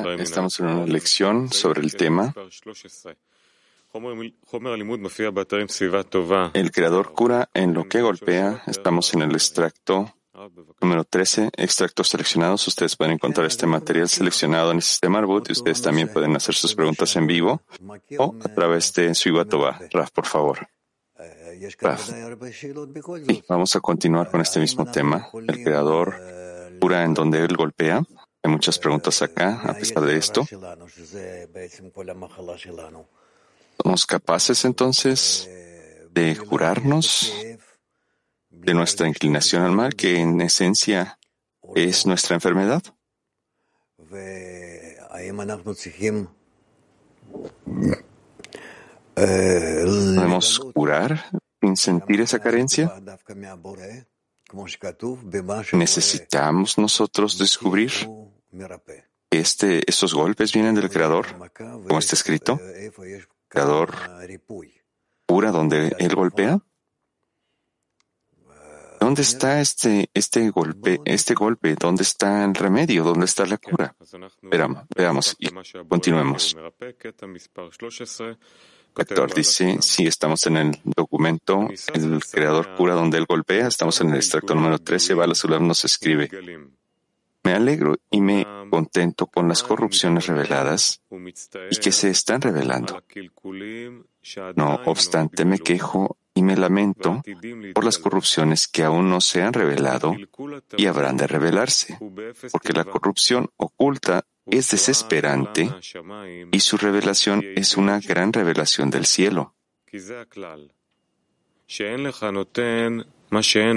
Hola, estamos en una lección sobre el tema El creador cura en lo que golpea. Estamos en el extracto número 13, extractos seleccionados. Ustedes pueden encontrar este material seleccionado en el sistema Arbut y ustedes también pueden hacer sus preguntas en vivo o a través de Suivatova. Raf, por favor. Sí, vamos a continuar con este mismo tema. El creador cura en donde él golpea. Hay muchas preguntas acá, a pesar de esto. ¿Somos capaces entonces de curarnos de nuestra inclinación al mal, que en esencia es nuestra enfermedad? ¿Podemos curar sin sentir esa carencia? ¿Necesitamos nosotros descubrir que este, estos golpes vienen del Creador, como está escrito? ¿Creador cura donde Él golpea? ¿Dónde está este, este golpe, este golpe? ¿Dónde está el remedio? ¿Dónde está la cura? Veamos, veamos y continuemos. Actor dice, si estamos en el documento, el creador cura donde él golpea, estamos en el extracto número 13, Balasulam nos escribe, me alegro y me contento con las corrupciones reveladas y que se están revelando. No obstante, me quejo y me lamento por las corrupciones que aún no se han revelado y habrán de revelarse, porque la corrupción oculta es desesperante y su revelación es una gran revelación del cielo.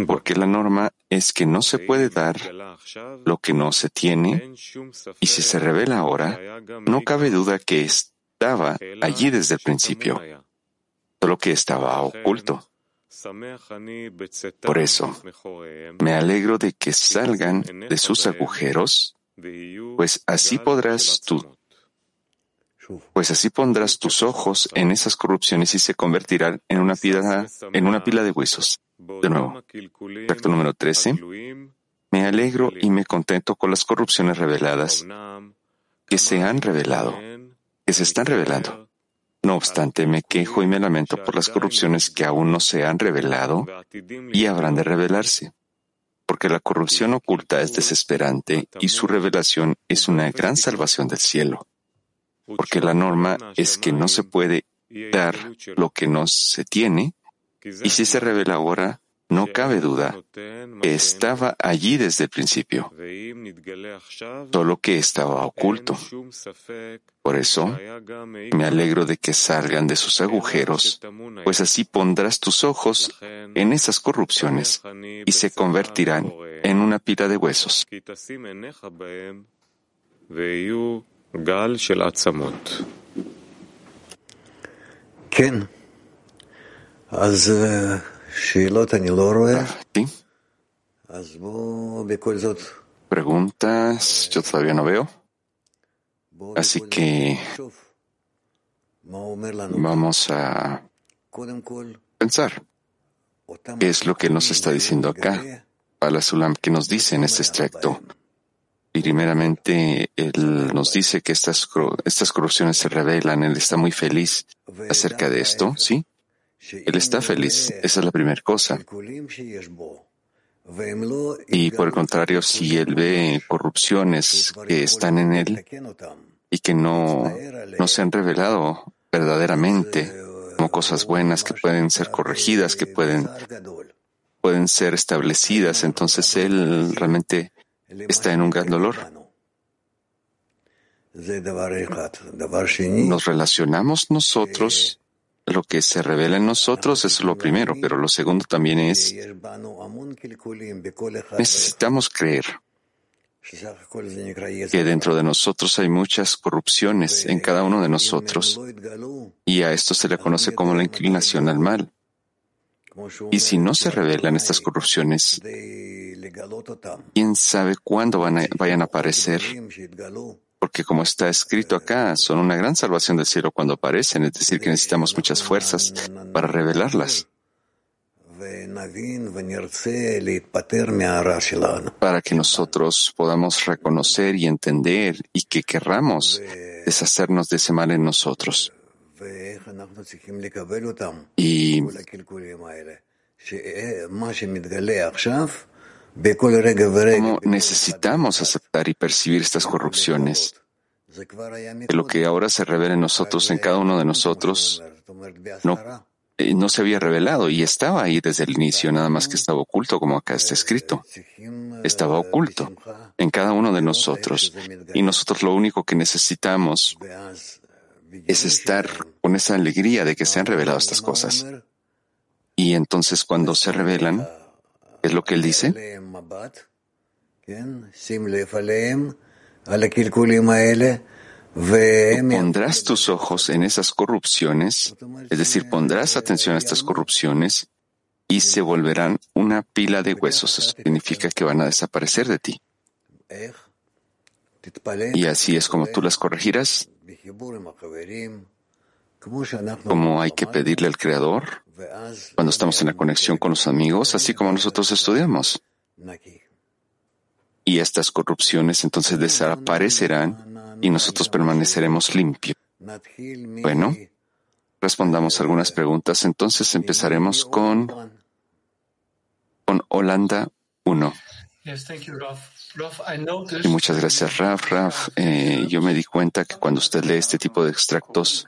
Porque la norma es que no se puede dar lo que no se tiene y si se revela ahora, no cabe duda que estaba allí desde el principio, solo que estaba oculto. Por eso, me alegro de que salgan de sus agujeros pues así podrás tú, pues así pondrás tus ojos en esas corrupciones y se convertirán en una pila, en una pila de huesos. De nuevo, acto número 13. Me alegro y me contento con las corrupciones reveladas que se han revelado, que se están revelando. No obstante, me quejo y me lamento por las corrupciones que aún no se han revelado y habrán de revelarse porque la corrupción oculta es desesperante y su revelación es una gran salvación del cielo. Porque la norma es que no se puede dar lo que no se tiene, y si se revela ahora, no cabe duda estaba allí desde el principio, solo que estaba oculto. Por eso, me alegro de que salgan de sus agujeros, pues así pondrás tus ojos en esas corrupciones y se convertirán en una pila de huesos. Sí. Preguntas, yo todavía no veo. Así que vamos a pensar qué es lo que nos está diciendo acá. Sulam, que nos dice en este extracto. Primeramente, él nos dice que estas, estas corrupciones se revelan. Él está muy feliz acerca de esto, ¿sí? Él está feliz, esa es la primera cosa. Y por el contrario, si él ve corrupciones que están en él y que no, no se han revelado verdaderamente como cosas buenas que pueden ser corregidas, que pueden, pueden ser establecidas, entonces él realmente está en un gran dolor. Nos relacionamos nosotros lo que se revela en nosotros es lo primero, pero lo segundo también es necesitamos creer que dentro de nosotros hay muchas corrupciones en cada uno de nosotros y a esto se le conoce como la inclinación al mal. Y si no se revelan estas corrupciones, ¿quién sabe cuándo van vayan a aparecer? Porque como está escrito acá, son una gran salvación del cielo cuando aparecen, es decir, que necesitamos muchas fuerzas para revelarlas. para que nosotros podamos reconocer y entender y que querramos deshacernos de ese mal en nosotros. Y cómo necesitamos aceptar y percibir estas corrupciones. Que lo que ahora se revela en nosotros, en cada uno de nosotros, no eh, no se había revelado y estaba ahí desde el inicio, nada más que estaba oculto, como acá está escrito. Estaba oculto en cada uno de nosotros. Y nosotros lo único que necesitamos es estar con esa alegría de que se han revelado estas cosas. Y entonces cuando se revelan, es lo que él dice. Pondrás tus ojos en esas corrupciones, es decir, pondrás atención a estas corrupciones y se volverán una pila de huesos. Eso significa que van a desaparecer de ti. Y así es como tú las corregirás, como hay que pedirle al Creador cuando estamos en la conexión con los amigos, así como nosotros estudiamos. Y estas corrupciones entonces desaparecerán y nosotros permaneceremos limpios. Bueno, respondamos algunas preguntas. Entonces empezaremos con, con Holanda 1. Y muchas gracias, Raf. Raf, eh, yo me di cuenta que cuando usted lee este tipo de extractos,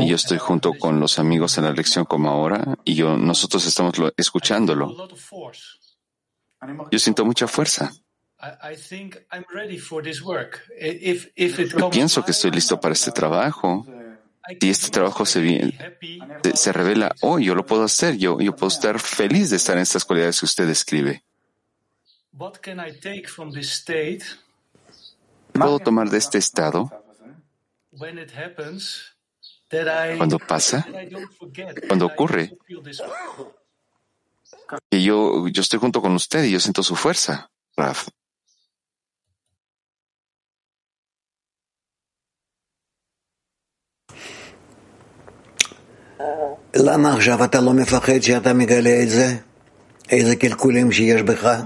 y yo estoy junto con los amigos en la lección como ahora, y yo, nosotros estamos escuchándolo. Yo siento mucha fuerza. Yo pienso que estoy listo para este trabajo. Si este trabajo se, se revela hoy, yo lo puedo hacer. Yo, yo puedo estar feliz de estar en estas cualidades que usted describe. ¿Puedo tomar de este estado? Cuando pasa, cuando ocurre, que yo, yo estoy junto con usted y yo siento su fuerza, Raf.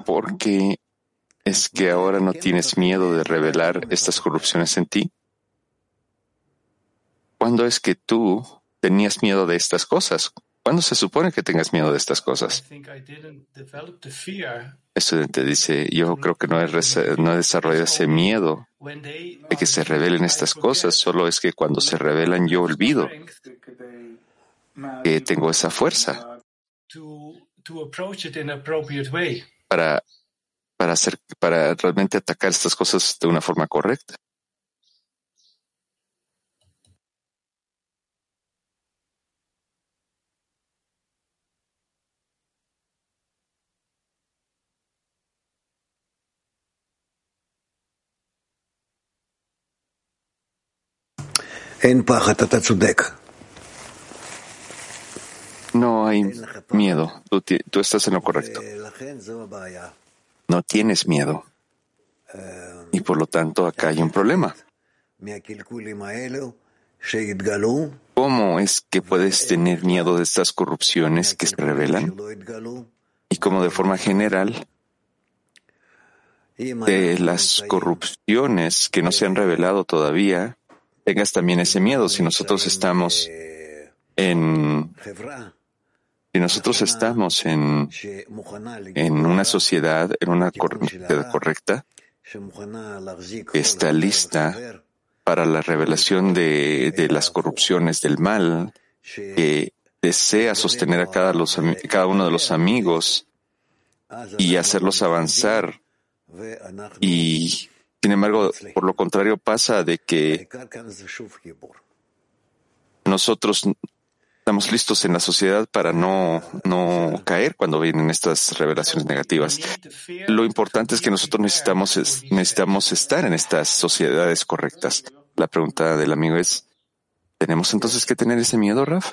¿Por qué es que ahora no tienes miedo de revelar estas corrupciones en ti? ¿Cuándo es que tú tenías miedo de estas cosas? ¿Cuándo se supone que tengas miedo de estas cosas? Estudiante dice, yo creo que no he, no he desarrollado ese miedo de que se revelen estas cosas, solo es que cuando se revelan yo olvido que tengo esa fuerza para, para, hacer, para realmente atacar estas cosas de una forma correcta. No hay miedo. Tú, estás en lo correcto. No tienes miedo. Y por lo tanto, acá hay un problema. ¿Cómo es que puedes tener miedo de estas corrupciones que se revelan? Y cómo de forma general de las corrupciones que no se han revelado todavía, tengas también ese miedo. Si nosotros estamos en, si nosotros estamos en, en una sociedad, en una sociedad correcta, que está lista para la revelación de, de las corrupciones del mal, que desea sostener a cada, los, cada uno de los amigos y hacerlos avanzar y sin embargo, por lo contrario pasa de que nosotros estamos listos en la sociedad para no, no caer cuando vienen estas revelaciones negativas. Lo importante es que nosotros necesitamos, necesitamos estar en estas sociedades correctas. La pregunta del amigo es, ¿tenemos entonces que tener ese miedo, Raf?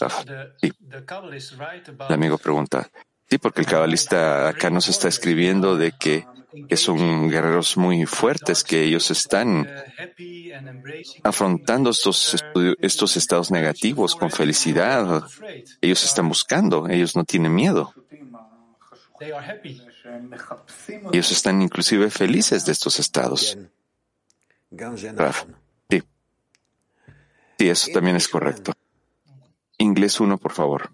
Raf. Sí. El amigo pregunta, Sí, porque el cabalista acá nos está escribiendo de que, son guerreros muy fuertes, que ellos están afrontando estos, estos estados negativos con felicidad. Ellos están buscando, ellos no tienen miedo. Ellos están inclusive felices de estos estados. Sí. Sí, eso también es correcto. Inglés uno, por favor.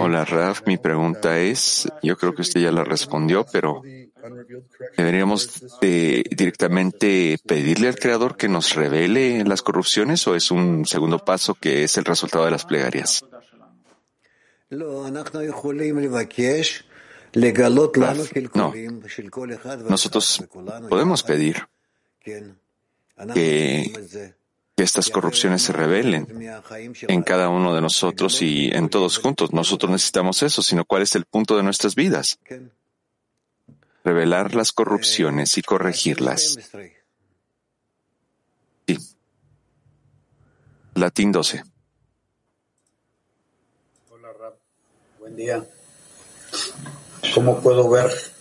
Hola, Raf. Mi pregunta es, yo creo que usted ya la respondió, pero ¿deberíamos directamente pedirle al Creador que nos revele las corrupciones o es un segundo paso que es el resultado de las plegarias? No. Nosotros podemos pedir que que estas corrupciones se revelen en cada uno de nosotros y en todos juntos. Nosotros necesitamos eso, sino cuál es el punto de nuestras vidas. Revelar las corrupciones y corregirlas. Sí. Latín 12. Hola, Rab. Buen día. ¿Cómo puedo ver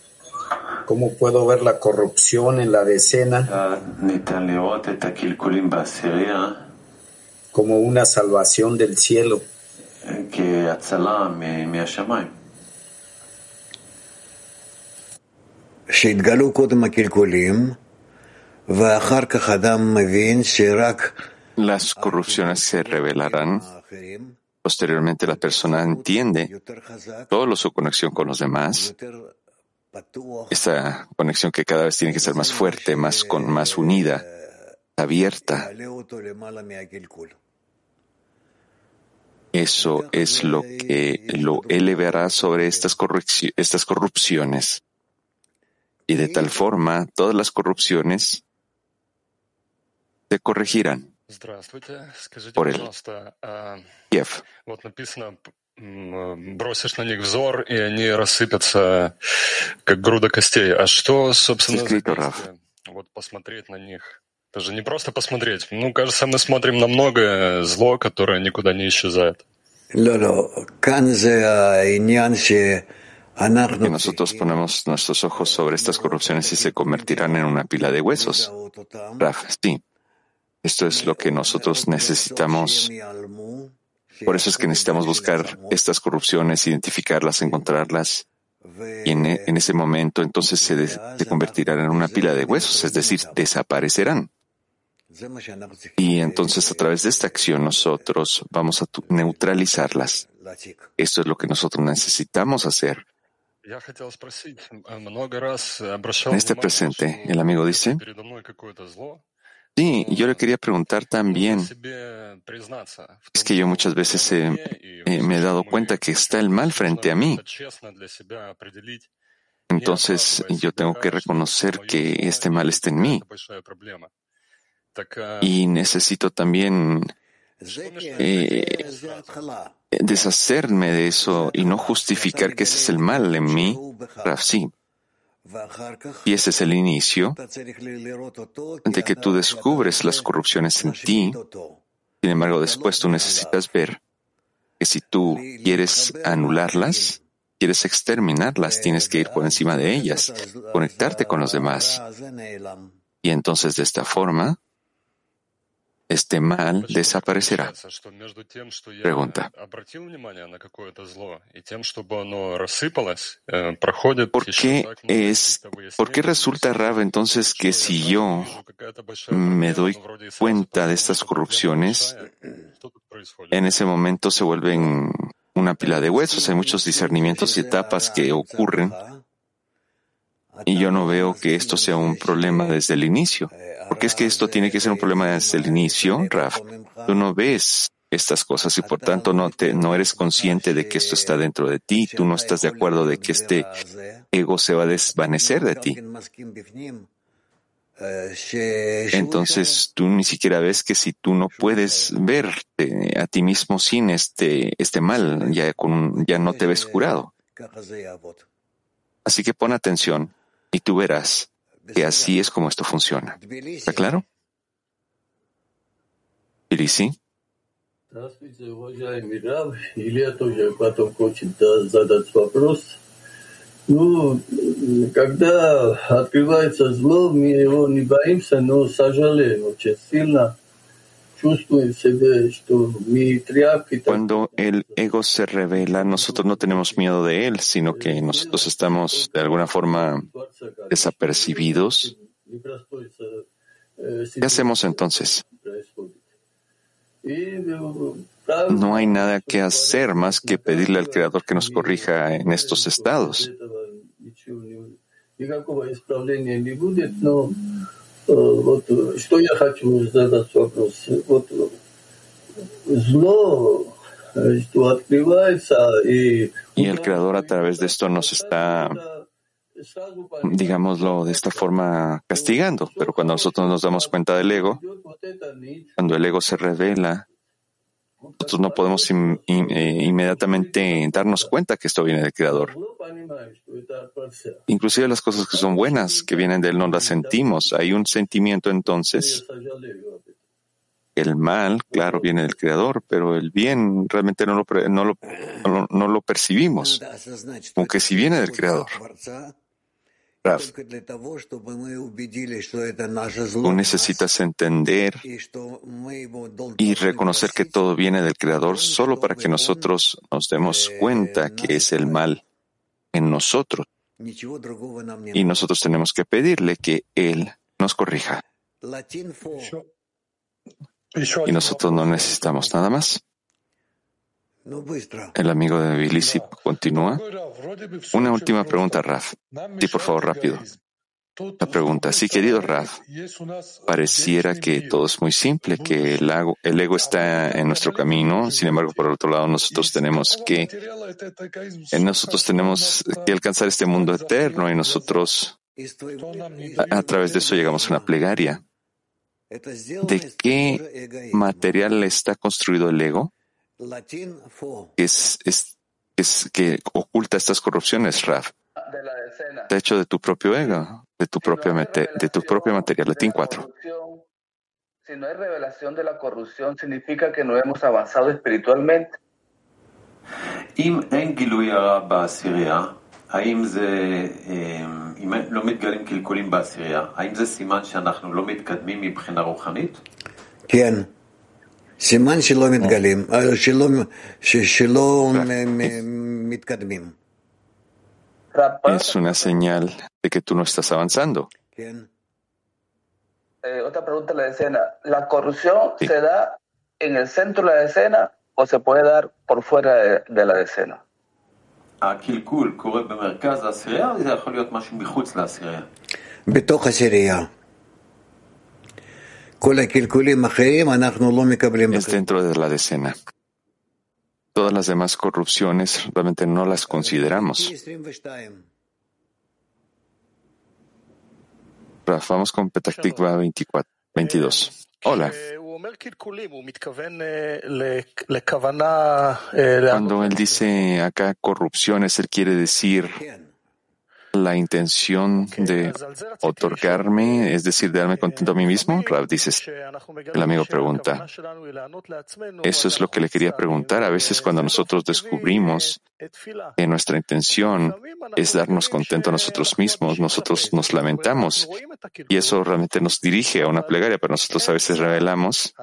¿Cómo puedo ver la corrupción en la decena como una salvación del cielo? Las corrupciones se revelarán. Posteriormente la persona entiende todo su conexión con los demás esta conexión que cada vez tiene que ser más fuerte, más, con, más unida, abierta. Eso es lo que lo elevará sobre estas, estas corrupciones. Y de tal forma, todas las corrupciones se corregirán por él. Kiev. Бросишь на них взор, и они рассыпятся, как груда костей. А что, собственно, за Вот посмотреть на них. Это же не просто посмотреть. Ну, кажется, мы смотрим на многое зло, которое никуда не исчезает. Y nosotros ponemos nuestros ojos sobre estas corrupciones y se convertirán en una pila de huesos. Raf, sí. Esto es lo que nosotros necesitamos por eso es que necesitamos buscar estas corrupciones, identificarlas, encontrarlas. Y en, e, ese momento entonces se, convertirán en una pila de huesos, es decir, desaparecerán. Y entonces a través de esta acción nosotros vamos a neutralizarlas. Esto es lo que nosotros necesitamos hacer. En este presente, el amigo dice, Sí, yo le quería preguntar también, es que yo muchas veces eh, me he dado cuenta que está el mal frente a mí. Entonces yo tengo que reconocer que este mal está en mí. Y necesito también eh, deshacerme de eso y no justificar que ese es el mal en mí. Sí, y ese es el inicio de que tú descubres las corrupciones en ti. Sin embargo, después tú necesitas ver que si tú quieres anularlas, quieres exterminarlas, tienes que ir por encima de ellas, conectarte con los demás. Y entonces de esta forma, este mal desaparecerá. Pregunta. ¿Por qué es, por qué resulta raro entonces que si yo me doy cuenta de estas corrupciones, en ese momento se vuelven una pila de huesos? Hay muchos discernimientos y etapas que ocurren y yo no veo que esto sea un problema desde el inicio. Porque es que esto tiene que ser un problema desde el inicio, Raf. Tú no ves estas cosas y por tanto no te, no eres consciente de que esto está dentro de ti. Tú no estás de acuerdo de que este ego se va a desvanecer de ti. Entonces tú ni siquiera ves que si tú no puedes verte a ti mismo sin este, este mal, ya, con, ya no te ves curado. Así que pon atención y tú verás que así es como esto funciona. ¿Está claro? sí? Ну, когда открывается зло, мы его не боимся, но сожалеем очень сильно. Cuando el ego se revela, nosotros no tenemos miedo de él, sino que nosotros estamos de alguna forma desapercibidos. ¿Qué hacemos entonces? No hay nada que hacer más que pedirle al Creador que nos corrija en estos estados. Y el Creador a través de esto nos está, digámoslo de esta forma, castigando. Pero cuando nosotros nos damos cuenta del ego, cuando el ego se revela, nosotros no podemos eh, inmediatamente darnos cuenta que esto viene del Creador. Inclusive las cosas que son buenas, que vienen de Él, no las sentimos. Hay un sentimiento entonces. El mal, claro, viene del Creador, pero el bien realmente no lo, no lo, no lo percibimos, aunque si viene del Creador. Tú necesitas entender y reconocer que todo viene del Creador solo para que nosotros nos demos cuenta que es el mal en nosotros. Y nosotros tenemos que pedirle que Él nos corrija. Y nosotros no necesitamos nada más. El amigo de Bilisi continúa. Una última pregunta, Raf. Sí, por favor, rápido. La pregunta, sí, querido Raf, pareciera que todo es muy simple, que el, el ego está en nuestro camino, sin embargo, por otro lado, nosotros tenemos que, nosotros tenemos que alcanzar este mundo eterno y nosotros, a, a través de eso llegamos a una plegaria. ¿De qué material está construido el ego? Es, es, es que oculta estas corrupciones, Raf. De hecho, de tu propio ego, de tu propia, de tu propia materia. Latín 4. Si no hay revelación de la corrupción, significa que no hemos avanzado espiritualmente. אם אין גילוי הרע בעשירייה, האם זה, אם לא מתגלים קלקולים בעשירייה, האם זה סימן שאנחנו לא מתקדמים מבחינה רוחנית? כן. Es una señal de que tú no estás avanzando. Eh, otra pregunta la escena. ¿La corrupción se da en el centro de la escena o se puede dar por fuera de, de la escena? בתוך הסירייה. Es dentro de la decena. Todas las demás corrupciones realmente no las consideramos. Vamos con Petactikva 22. Hola. Cuando él dice acá corrupciones, él quiere decir la intención de otorgarme, es decir, de darme contento a mí mismo? Rav dice, el amigo pregunta. Eso es lo que le quería preguntar. A veces cuando nosotros descubrimos que nuestra intención es darnos contento a nosotros mismos, nosotros nos lamentamos y eso realmente nos dirige a una plegaria, pero nosotros a veces revelamos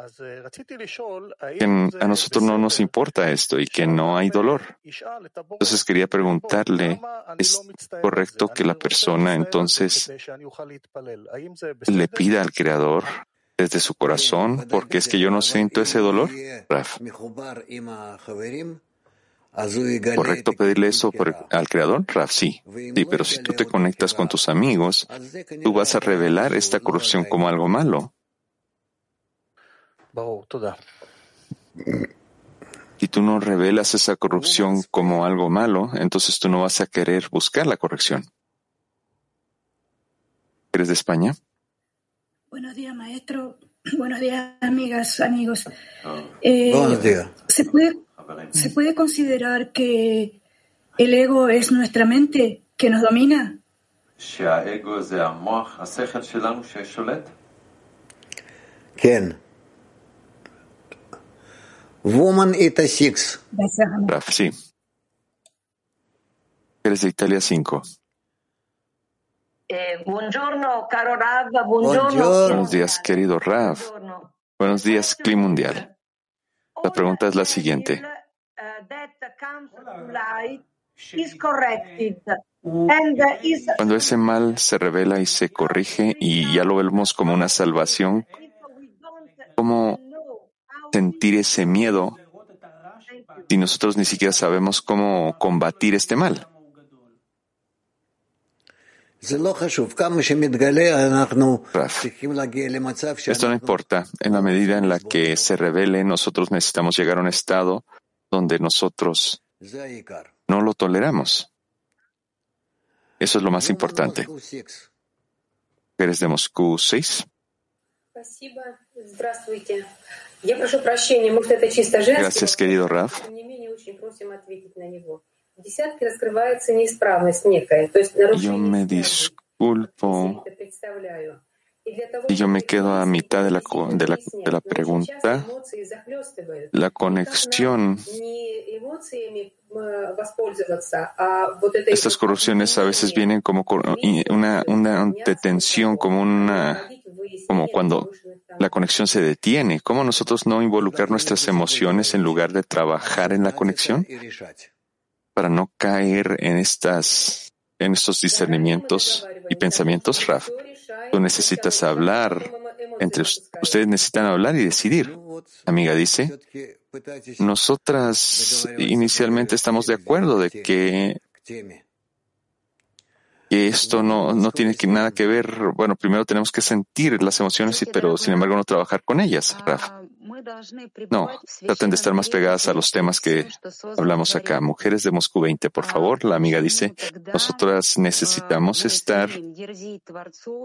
que a nosotros no nos importa esto y que no hay dolor. Entonces quería preguntarle, ¿es correcto que la persona entonces le pida al Creador desde su corazón, porque es que yo no siento ese dolor, Raf. ¿Correcto pedirle eso al Creador? Raf, sí. Sí, pero si tú te conectas con tus amigos, tú vas a revelar esta corrupción como algo malo. Si tú no revelas esa corrupción como algo malo, entonces tú no vas a querer buscar la corrección. ¿Eres de España? Buenos días, maestro. Buenos días, amigas, amigos. Eh, Buenos días. ¿se puede, ¿Se puede considerar que el ego es nuestra mente que nos domina? ¿Quién? Woman Ita 6. Raf, sí. Eres de Italia 5. Eh, buongiorno, caro Rav. Buongiorno. Buenos días, querido Rav. Buenos días, Clima Mundial. La pregunta es la siguiente. Cuando ese mal se revela y se corrige y ya lo vemos como una salvación, ¿cómo sentir ese miedo si nosotros ni siquiera sabemos cómo combatir este mal? Esto no importa. En la medida en la que se revele, nosotros necesitamos llegar a un estado donde nosotros no lo toleramos. Eso es lo más importante. ¿Eres de Moscú 6? Gracias, querido Raf. Yo me disculpo y yo me quedo a mitad de la, de la, de la pregunta. La conexión. Estas corrupciones a veces vienen como una, una detención, como una, como cuando la conexión se detiene. ¿Cómo nosotros no involucrar nuestras emociones en lugar de trabajar en la conexión? para no caer en estas, en estos discernimientos y pensamientos, Raf. Tú necesitas hablar, entre ustedes necesitan hablar y decidir. Amiga dice, nosotras inicialmente estamos de acuerdo de que, esto no, no tiene nada que ver, bueno, primero tenemos que sentir las emociones, pero sin embargo no trabajar con ellas, Raf. No, traten de estar más pegadas a los temas que hablamos acá. Mujeres de Moscú 20, por favor. La amiga dice, nosotras necesitamos estar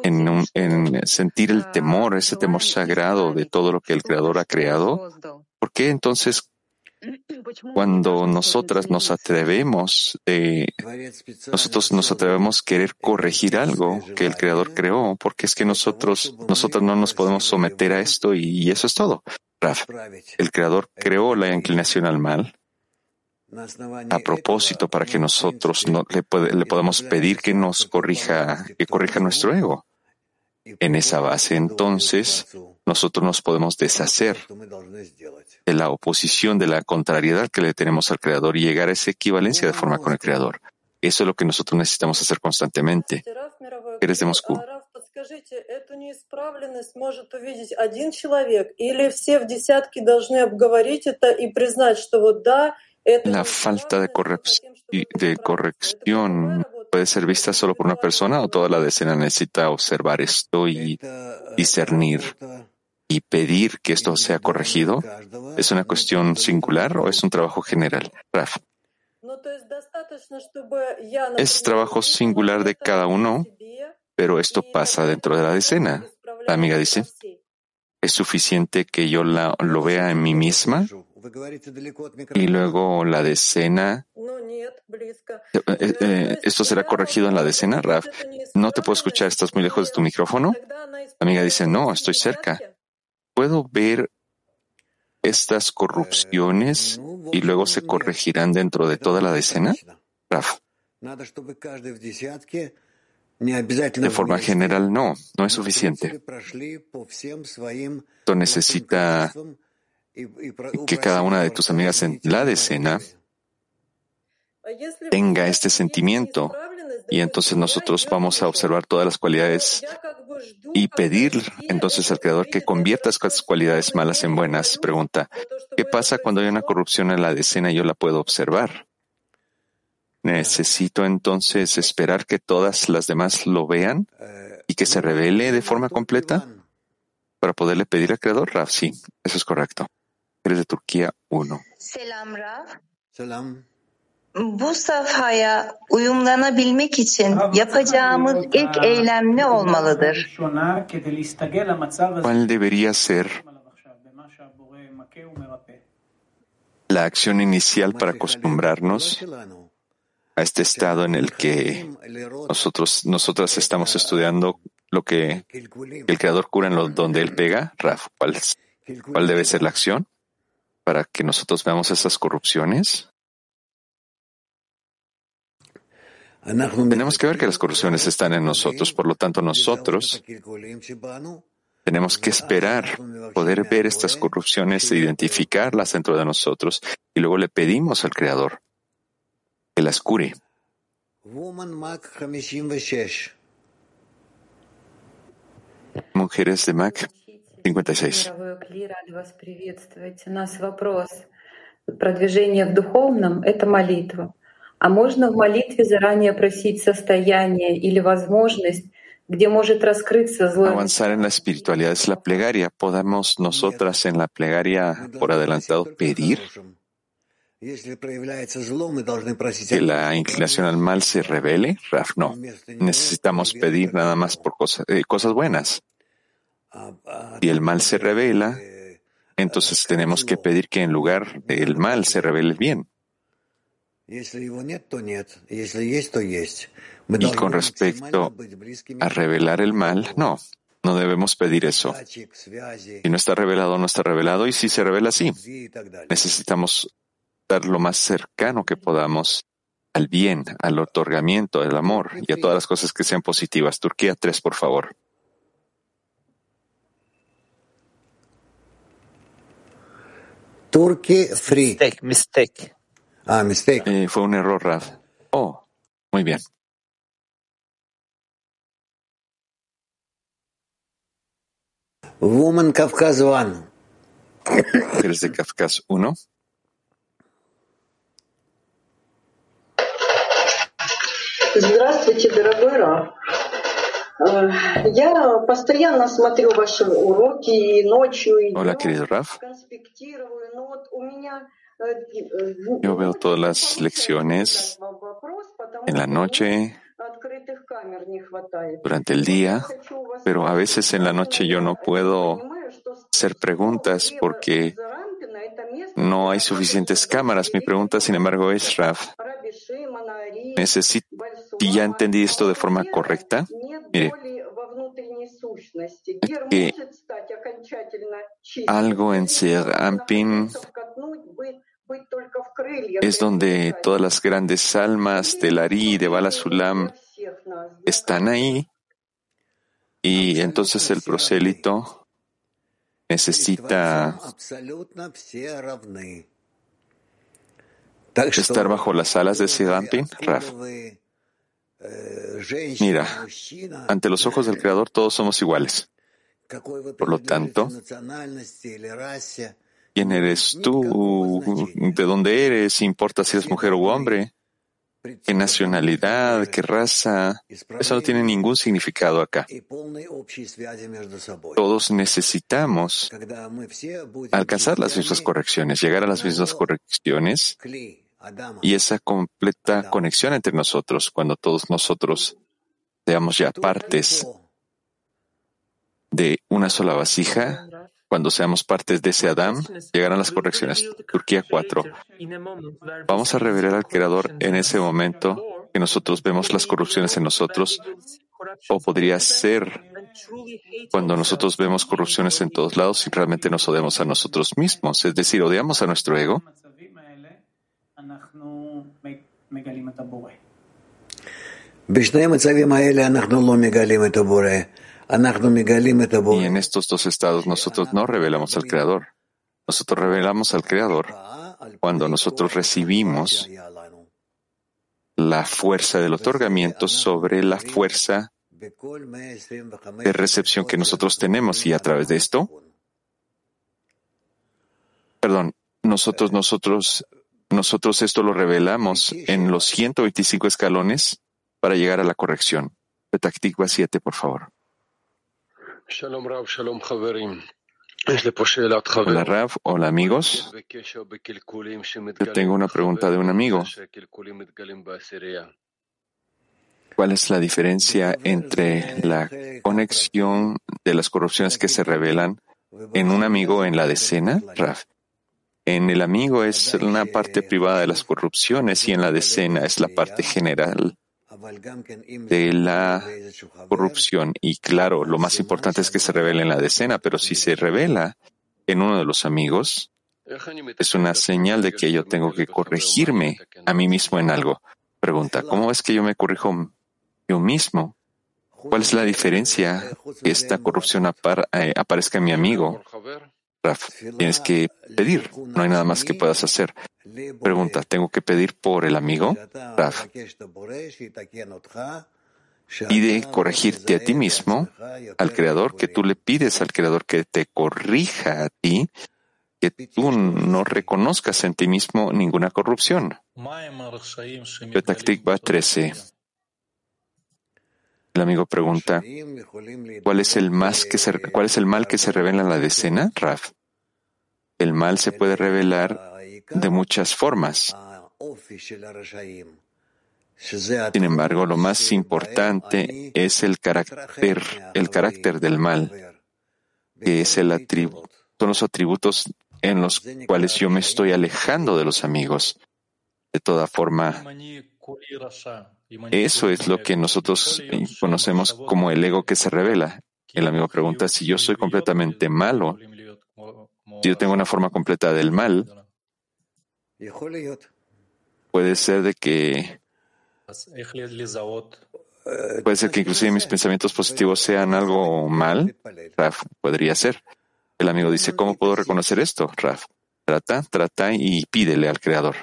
en, en sentir el temor, ese temor sagrado de todo lo que el Creador ha creado. ¿Por qué entonces cuando nosotras nos atrevemos, eh, nosotros nos atrevemos a querer corregir algo que el Creador creó, porque es que nosotros, nosotros no nos podemos someter a esto y eso es todo. El Creador creó la inclinación al mal a propósito para que nosotros no, le, le podamos pedir que nos corrija, que corrija nuestro ego. En esa base, entonces, nosotros nos podemos deshacer de la oposición, de la contrariedad que le tenemos al Creador y llegar a esa equivalencia de forma con el Creador. Eso es lo que nosotros necesitamos hacer constantemente. Eres de Moscú Скажите, эту неисправленность может увидеть один человек или все в десятке должны обговорить это и признать, что вот да, это La falta de, de corrección puede ser vista solo por una persona o toda la decena necesita observar esto y discernir y pedir que esto sea corregido? ¿Es una cuestión singular o es un trabajo general? Raf. Es trabajo singular de cada uno pero esto pasa dentro de la decena. La amiga dice, ¿es suficiente que yo la, lo vea en mí misma? Y luego la decena. Eh, eh, ¿Esto será corregido en la decena, Raf? No te puedo escuchar, ¿estás muy lejos de tu micrófono? La amiga dice, no, estoy cerca. ¿Puedo ver estas corrupciones y luego se corregirán dentro de toda la decena? Raf. De forma general, no, no es suficiente. Esto necesita que cada una de tus amigas en la decena tenga este sentimiento y entonces nosotros vamos a observar todas las cualidades y pedir entonces al Creador que convierta estas cualidades malas en buenas. Pregunta, ¿qué pasa cuando hay una corrupción en la decena y yo la puedo observar? Necesito entonces esperar que todas las demás lo vean y que se revele de forma completa para poderle pedir al creador. Rav, sí, eso es correcto. Eres de Turquía 1. Selam Rav. Selam. Bu safhaya uyumlanabilmek için yapacağımız ilk eylem ne olmalıdır? ¿Cuál debería ser la acción inicial para acostumbrarnos a este estado en el que nosotros, nosotras estamos estudiando lo que el creador cura en lo, donde él pega, Raf, ¿cuál, ¿cuál debe ser la acción? para que nosotros veamos esas corrupciones? Tenemos que ver que las corrupciones están en nosotros, por lo tanto nosotros tenemos que esperar poder ver estas corrupciones e identificarlas dentro de nosotros y luego le pedimos al Creador que las cure. Mujeres de Mac 56. Продвижение в духовном — это молитва. А можно в молитве заранее просить состояние или возможность, где может раскрыться злое... Avanzar en la espiritualidad es la plegaria. ¿Podemos nosotras en la plegaria por adelantado pedir Que la inclinación al mal se revele? Raf, no. Necesitamos pedir nada más por cosas, eh, cosas buenas. Si el mal se revela, entonces tenemos que pedir que en lugar del mal se revele el bien. Y con respecto a revelar el mal, no, no debemos pedir eso. Si no está revelado, no está revelado, y si se revela, sí. Necesitamos dar lo más cercano que podamos al bien, al otorgamiento, al amor y a todas las cosas que sean positivas. Turquía 3, por favor. Turquía free. Mistake, mistake. Ah, mistake. Eh, fue un error, Raf. Oh, muy bien. Woman Kafkas 1. ¿Eres de Kafkas 1? Здравствуйте, дорогой Раф. Я постоянно смотрю ваши уроки и ночью, и Hola, querido Raf. конспектирую, но вот у меня Yo veo todas las lecciones en la noche, durante el día, pero a veces en la noche yo no puedo hacer preguntas porque no hay suficientes cámaras. Mi pregunta, sin embargo, es, Raf, necesito, y ya entendí esto de forma correcta, mire, que algo en Ser Ampin es donde todas las grandes almas del Ari y de Balasulam están ahí. Y entonces el prosélito necesita estar bajo las alas de Sigampin, Raf. Mira, ante los ojos del Creador todos somos iguales. Por lo tanto, quién eres tú, de dónde eres, importa si eres mujer o hombre, qué nacionalidad, qué raza, eso no tiene ningún significado acá. Todos necesitamos alcanzar las mismas correcciones, llegar a las mismas correcciones y esa completa conexión entre nosotros, cuando todos nosotros seamos ya partes de una sola vasija, cuando seamos partes de ese Adam, llegarán las correcciones. Turquía 4. Vamos a revelar al Creador en ese momento que nosotros vemos las corrupciones en nosotros, o podría ser cuando nosotros vemos corrupciones en todos lados y realmente nos odiamos a nosotros mismos, es decir, odiamos a nuestro ego. Y en estos dos estados nosotros no revelamos al Creador. Nosotros revelamos al Creador cuando nosotros recibimos la fuerza del otorgamiento sobre la fuerza de recepción que nosotros tenemos. Y a través de esto, perdón, nosotros, nosotros, nosotros esto lo revelamos en los 125 escalones para llegar a la corrección. Petactigua 7, por favor. Hola Rav, hola amigos. Yo tengo una pregunta de un amigo. ¿Cuál es la diferencia entre la conexión de las corrupciones que se revelan en un amigo en la decena, Rav? En el amigo es una parte privada de las corrupciones y en la decena es la parte general de la corrupción. Y claro, lo más importante es que se revele en la decena, pero si se revela en uno de los amigos, Es una señal de que yo tengo que corregirme a mí mismo en algo. Pregunta, ¿cómo es que yo me corrijo yo mismo? ¿Cuál es la diferencia que esta corrupción eh, aparezca en mi amigo? Raf, tienes que pedir, no hay nada más que puedas hacer. Pregunta, ¿tengo que pedir por el amigo? Raf, pide corregirte a ti mismo, al Creador, que tú le pides al Creador que te corrija a ti, que tú no reconozcas en ti mismo ninguna corrupción. Betaktikba 13. El amigo pregunta, ¿cuál es el, que se, ¿cuál es el mal que se revela en la decena, Raf? El mal se puede revelar de muchas formas. Sin embargo, lo más importante es el carácter, el carácter del mal, que es el son los atributos en los cuales yo me estoy alejando de los amigos. De toda forma, eso es lo que nosotros conocemos como el ego que se revela. El amigo pregunta si yo soy completamente malo, si yo tengo una forma completa del mal. Puede ser de que Puede ser que inclusive mis pensamientos positivos sean algo mal. Raf, podría ser. El amigo dice, ¿cómo puedo reconocer esto? Raf, trata, trata y pídele al Creador.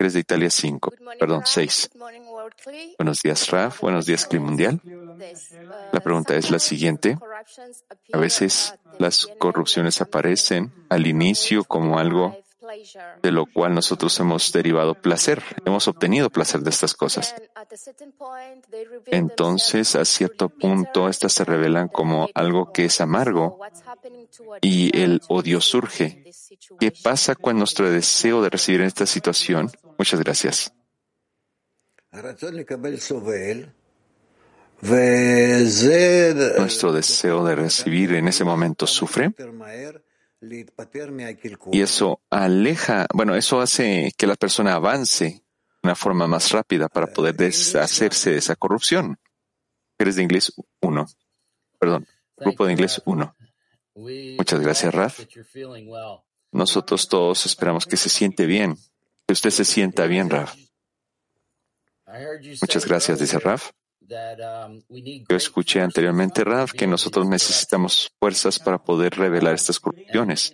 Eres de Italia 5, perdón, 6. Buenos días, Raf. Buenos días, Clima Mundial. La pregunta es la siguiente. A veces las corrupciones aparecen al inicio como algo de lo cual nosotros hemos derivado placer, hemos obtenido placer de estas cosas. Entonces, a cierto punto, estas se revelan como algo que es amargo y el odio surge. ¿Qué pasa con nuestro deseo de recibir en esta situación? Muchas gracias. Nuestro deseo de recibir en ese momento sufre y eso aleja, bueno, eso hace que la persona avance de una forma más rápida para poder deshacerse de esa corrupción. Eres de inglés 1. Perdón, grupo de inglés 1. Muchas gracias, Raf. Nosotros todos esperamos que se siente bien, que usted se sienta bien, Raf. Muchas gracias, dice Raf. Yo escuché anteriormente, Raf, que nosotros necesitamos fuerzas para poder revelar estas corrupciones.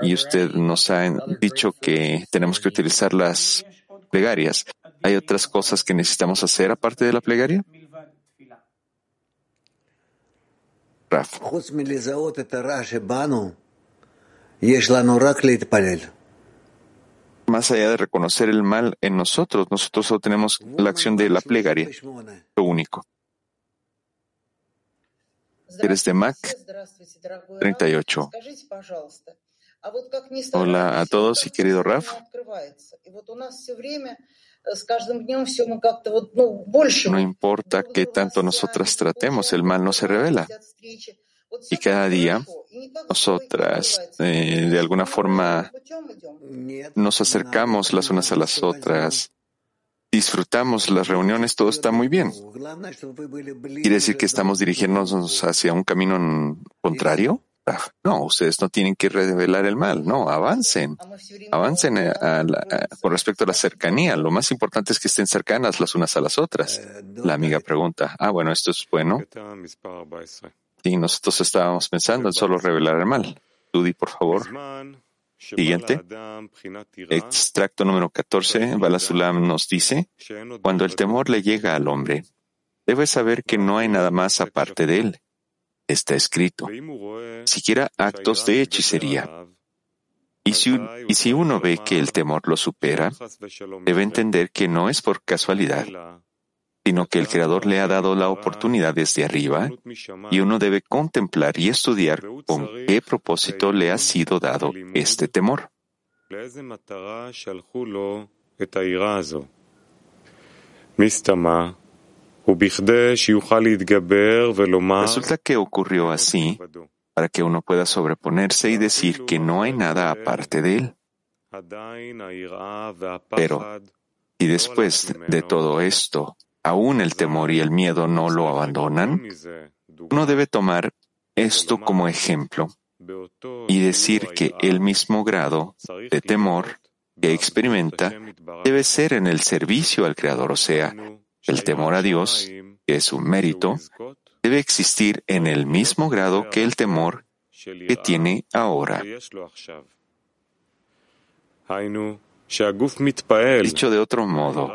Y usted nos ha dicho que tenemos que utilizar las plegarias. ¿Hay otras cosas que necesitamos hacer aparte de la plegaria? Raf más allá de reconocer el mal en nosotros, nosotros solo tenemos la acción de la plegaria, lo único. Eres de Mac 38. Hola a todos y querido Raf. No importa qué tanto nosotras tratemos, el mal no se revela. Y cada día nosotras, eh, de alguna forma, nos acercamos las unas a las otras, disfrutamos las reuniones, todo está muy bien. ¿Quiere decir que estamos dirigiéndonos hacia un camino contrario? No, ustedes no tienen que revelar el mal, no, avancen, avancen con respecto a la cercanía. Lo más importante es que estén cercanas las unas a las otras. La amiga pregunta, ah, bueno, esto es bueno. Sí, nosotros estábamos pensando en solo revelar el mal. Judy, por favor. Siguiente. Extracto número 14. Balasulam nos dice, cuando el temor le llega al hombre, debe saber que no hay nada más aparte de él. Está escrito. Siquiera actos de hechicería. Y y si uno ve que el temor lo supera, debe entender que no es por casualidad, sino que el Creador le ha dado la oportunidad desde arriba y uno debe contemplar y estudiar con qué propósito le ha sido dado este temor. Resulta que ocurrió así para que uno pueda sobreponerse y decir que no hay nada aparte de él. Pero, y después de todo esto, aún el temor y el miedo no lo abandonan, uno debe tomar esto como ejemplo y decir que el mismo grado de temor que experimenta debe ser en el servicio al Creador, o sea, el temor a Dios, que es un mérito, debe existir en el mismo grado que el temor que tiene ahora. Dicho de otro modo,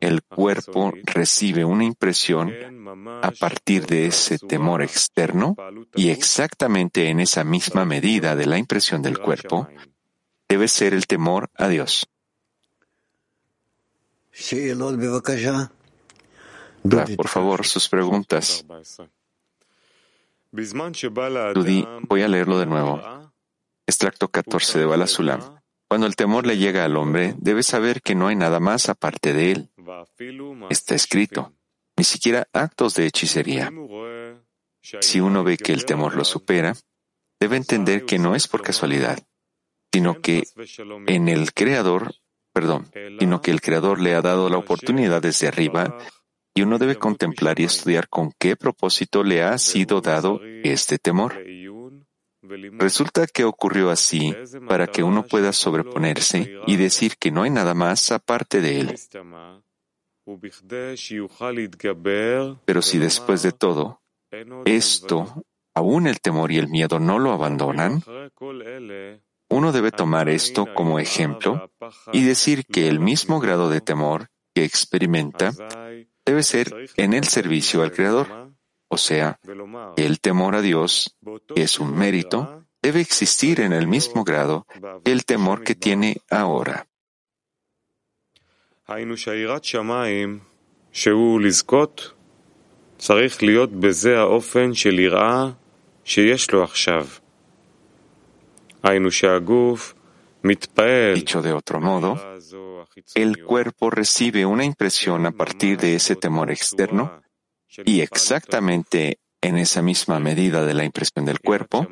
el cuerpo recibe una impresión a partir de ese temor externo y exactamente en esa misma medida de la impresión del cuerpo debe ser el temor a Dios. Por favor, sus preguntas. voy a leerlo de nuevo. Extracto 14 de Balasulam. Cuando el temor le llega al hombre, debe saber que no hay nada más aparte de él. Está escrito, ni siquiera actos de hechicería. Si uno ve que el temor lo supera, debe entender que no es por casualidad, sino que en el Creador, perdón, sino que el Creador le ha dado la oportunidad desde arriba y uno debe contemplar y estudiar con qué propósito le ha sido dado este temor. Resulta que ocurrió así para que uno pueda sobreponerse y decir que no hay nada más aparte de él. Pero si después de todo, esto, aún el temor y el miedo no lo abandonan, uno debe tomar esto como ejemplo y decir que el mismo grado de temor que experimenta debe ser en el servicio al Creador. O sea, el temor a Dios, que es un mérito, debe existir en el mismo grado que el temor que tiene ahora. Dicho de otro modo, el cuerpo recibe una impresión a partir de ese temor externo y exactamente en esa misma medida de la impresión del cuerpo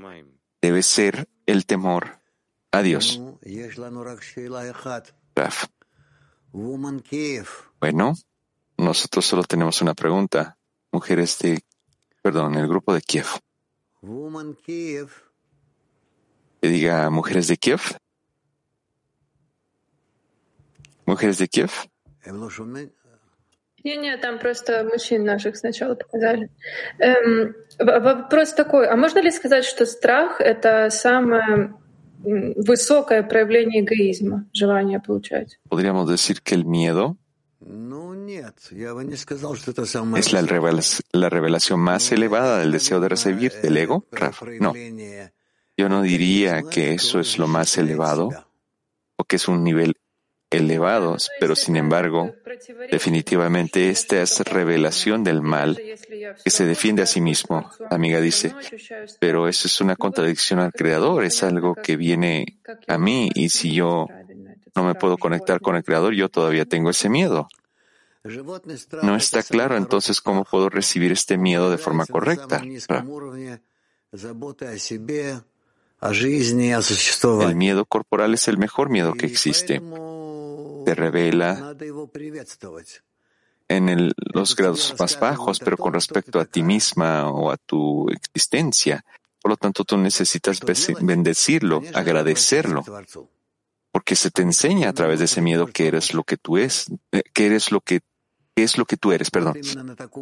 debe ser el temor a Dios. Bueno, nosotros solo tenemos una pregunta. Mujeres de, perdón, el grupo de Kiev. Que diga mujeres de Kiev. Mujeres de Kiev. Не, не, там просто мужчин наших сначала показали. Эм, вопрос такой, а можно ли сказать, что страх — это самое высокое проявление эгоизма, желание получать? Podríamos decir que el miedo es la, la revelación más elevada del deseo de recibir del ego, No, yo no diría que eso es lo más elevado o que es un nivel elevados, pero sin embargo, definitivamente esta es revelación del mal que se defiende a sí mismo. Amiga dice, pero eso es una contradicción al Creador, es algo que viene a mí y si yo no me puedo conectar con el Creador, yo todavía tengo ese miedo. No está claro entonces cómo puedo recibir este miedo de forma correcta. El miedo corporal es el mejor miedo que existe te revela en los grados más bajos, pero con respecto a ti misma o a tu existencia. Por lo tanto, tú necesitas bendecirlo, agradecerlo, porque se te enseña a través de ese miedo que eres lo que tú es, eh, que eres lo que es lo que tú eres, perdón.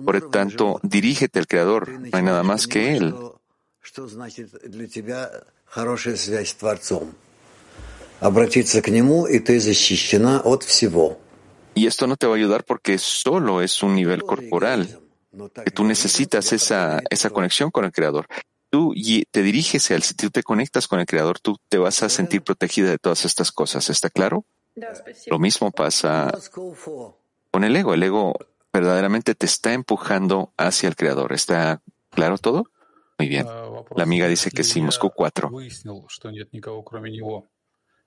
Por lo tanto, dirígete al Creador, no hay nada más que Él. Y esto no te va a ayudar porque solo es un nivel corporal, que tú necesitas esa, esa conexión con el Creador. Tú te diriges al, si tú te conectas con el Creador, tú te vas a sentir protegida de todas estas cosas. ¿Está claro? Lo mismo pasa con el ego. El ego verdaderamente te está empujando hacia el Creador. ¿Está claro todo? Muy bien. La amiga dice que sí, Moscú 4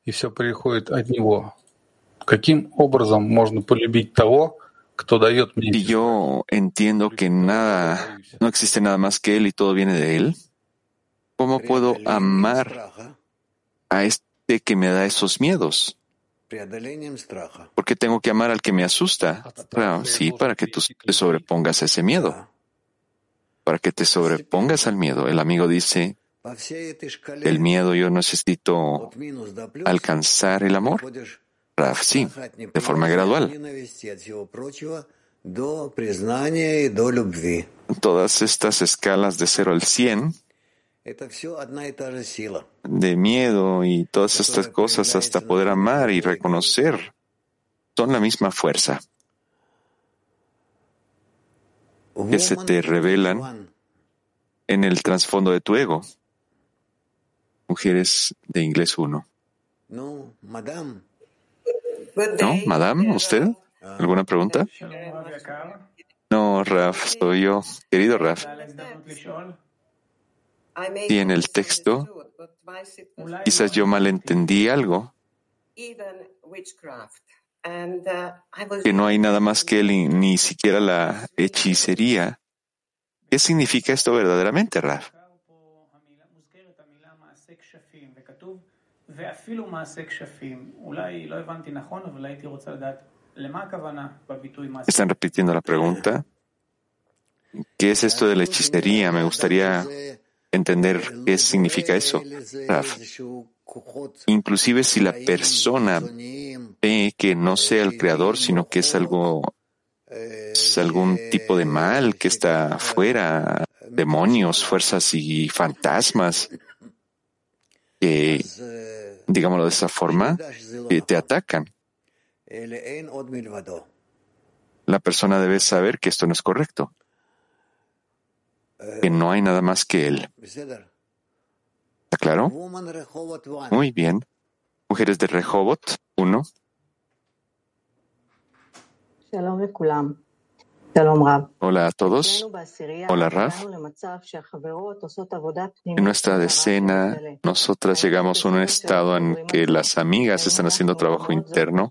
y все приходит от него. Каким образом можно полюбить того, кто дает мне? Si yo entiendo que nada, no existe nada más que él y todo viene de él, ¿cómo puedo amar a este que me da esos miedos? ¿Por qué tengo que amar al que me asusta? sí, para que tú te sobrepongas a ese miedo. Para que te sobrepongas al miedo. El amigo dice, el miedo yo necesito alcanzar el amor. Raf, sí, de forma gradual. Todas estas escalas de 0 al 100 de miedo y todas estas cosas hasta poder amar y reconocer son la misma fuerza que se te revelan en el trasfondo de tu ego. Mujeres de inglés 1. No, madame. ¿No? ¿Madame? ¿Usted? ¿Alguna pregunta? No, Raf, soy yo. Querido Raf. Y en el texto, quizás yo malentendí algo. Que no hay nada más que él, ni siquiera la hechicería. ¿Qué significa esto verdaderamente, Raf? Están repitiendo la pregunta. ¿Qué es esto de la hechicería? Me gustaría entender qué significa eso. Inclusive si la persona ve que no sea el creador, sino que es algo, es algún tipo de mal que está afuera, demonios, fuerzas y fantasmas que, digámoslo de esa forma, que te atacan. La persona debe saber que esto no es correcto que no hay nada más que Él. ¿Está claro? Muy bien. Mujeres de Rehoboth, uno. Hola a todos. Hola Raf. En nuestra decena, nosotras llegamos a un estado en que las amigas están haciendo trabajo interno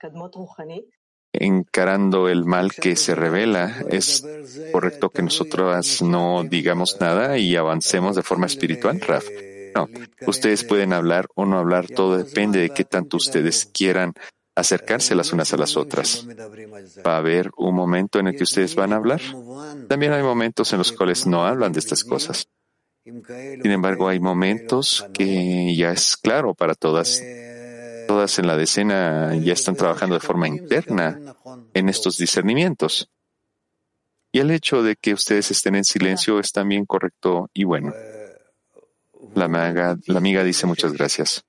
encarando el mal que se revela, es correcto que nosotros no digamos nada y avancemos de forma espiritual, Raf. No, ustedes pueden hablar o no hablar, todo depende de qué tanto ustedes quieran acercarse las unas a las otras. Va a haber un momento en el que ustedes van a hablar. También hay momentos en los cuales no hablan de estas cosas. Sin embargo, hay momentos que ya es claro para todas todas en la decena ya están trabajando de forma interna en estos discernimientos. Y el hecho de que ustedes estén en silencio es también correcto y bueno. La la amiga dice muchas gracias.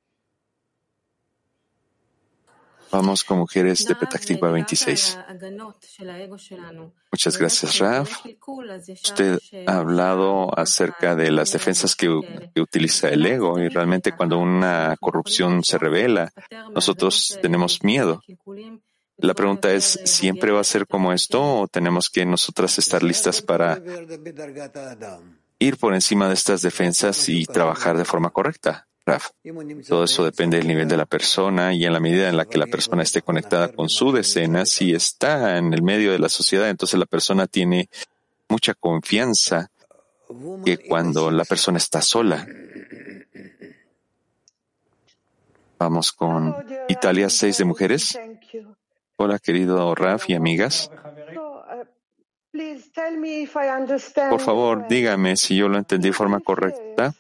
Vamos con mujeres de Petactiva 26. Muchas gracias, Raf. Usted ha hablado acerca de las defensas que, utiliza el ego y realmente cuando una corrupción se revela, nosotros tenemos miedo. La pregunta es, ¿siempre va a ser como esto o tenemos que nosotras estar listas para ir por encima de estas defensas y trabajar de forma correcta? Todo eso depende del nivel de la persona y en la medida en la que la persona esté conectada con su decena, si está en el medio de la sociedad, entonces la persona tiene mucha confianza que cuando la persona está sola. Vamos con Italia 6 de mujeres. Hola, querido Raf y amigas. Por favor, dígame si yo lo entendí de forma correcta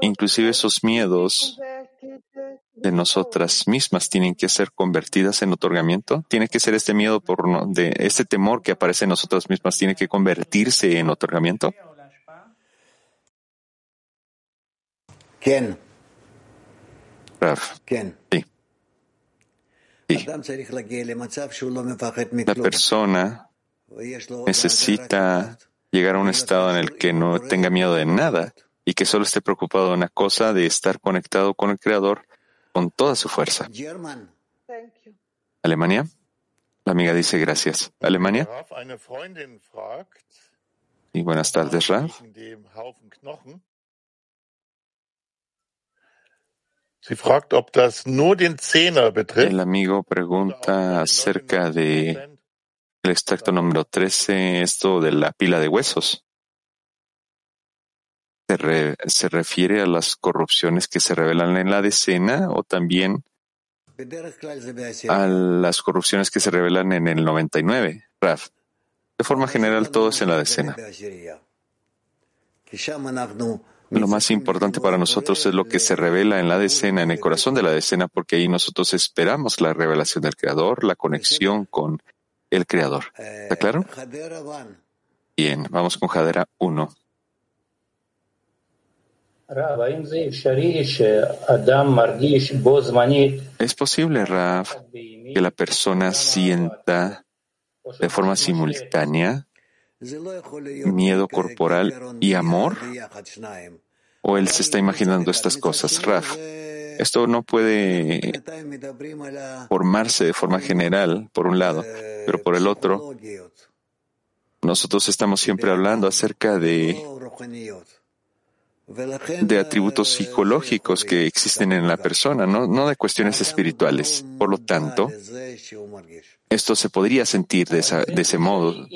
Inclusive esos miedos de nosotras mismas tienen que ser convertidas en otorgamiento. Tiene que ser este miedo por de este temor que aparece en nosotras mismas tiene que convertirse en otorgamiento. ¿Quién? ¿Quién? Sí. La persona necesita llegar a un estado en el que no tenga miedo de nada y que solo esté preocupado de una cosa, de estar conectado con el Creador con toda su fuerza. Alemania. La amiga dice gracias. Alemania. Y buenas tardes, Raf. El amigo pregunta acerca de el extracto número 13, esto de la pila de huesos se, refiere a las corrupciones que se revelan en la decena o también a las corrupciones que se revelan en el 99, Raf. De forma general, todo es en la decena. Lo más importante para nosotros es lo que se revela en la decena, en el corazón de la decena, porque ahí nosotros esperamos la revelación del Creador, la conexión con el Creador. ¿Está claro? Bien, vamos con Jadera 1. ¿Es posible, Rav, que la persona sienta de forma simultánea miedo corporal y amor? ¿O él se está imaginando estas cosas? Raf, esto no puede formarse de forma general, por un lado, pero por el otro, nosotros estamos siempre hablando acerca de de atributos psicológicos que existen en la persona, no, de cuestiones espirituales. Por lo tanto, esto se podría sentir de, de ese modo.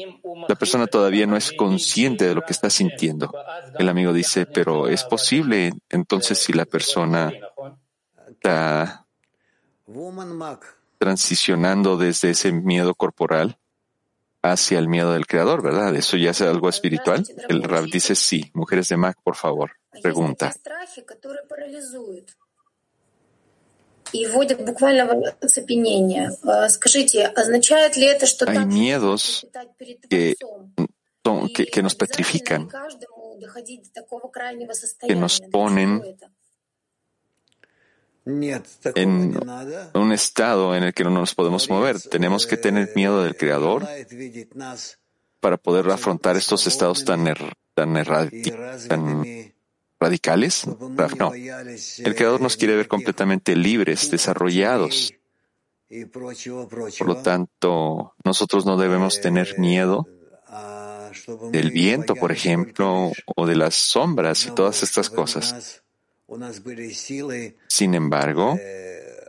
La persona todavía no es consciente de lo que está sintiendo. El amigo dice, pero es posible entonces si la persona está transicionando desde ese miedo corporal hacia el miedo del creador, ¿verdad? Eso ya es algo espiritual. El Rab dice sí. Mujeres de Mac, por favor. Pregunta. Hay miedos que, que, que nos petrifican, que nos ponen en un estado en el que no nos podemos mover. Tenemos que tener miedo del Creador para poder afrontar estos estados tan, tan, tan radicales. No. El Creador nos quiere ver completamente libres, desarrollados. Por lo tanto, nosotros no debemos tener miedo del viento, por ejemplo, o de las sombras y todas estas cosas. Sin embargo,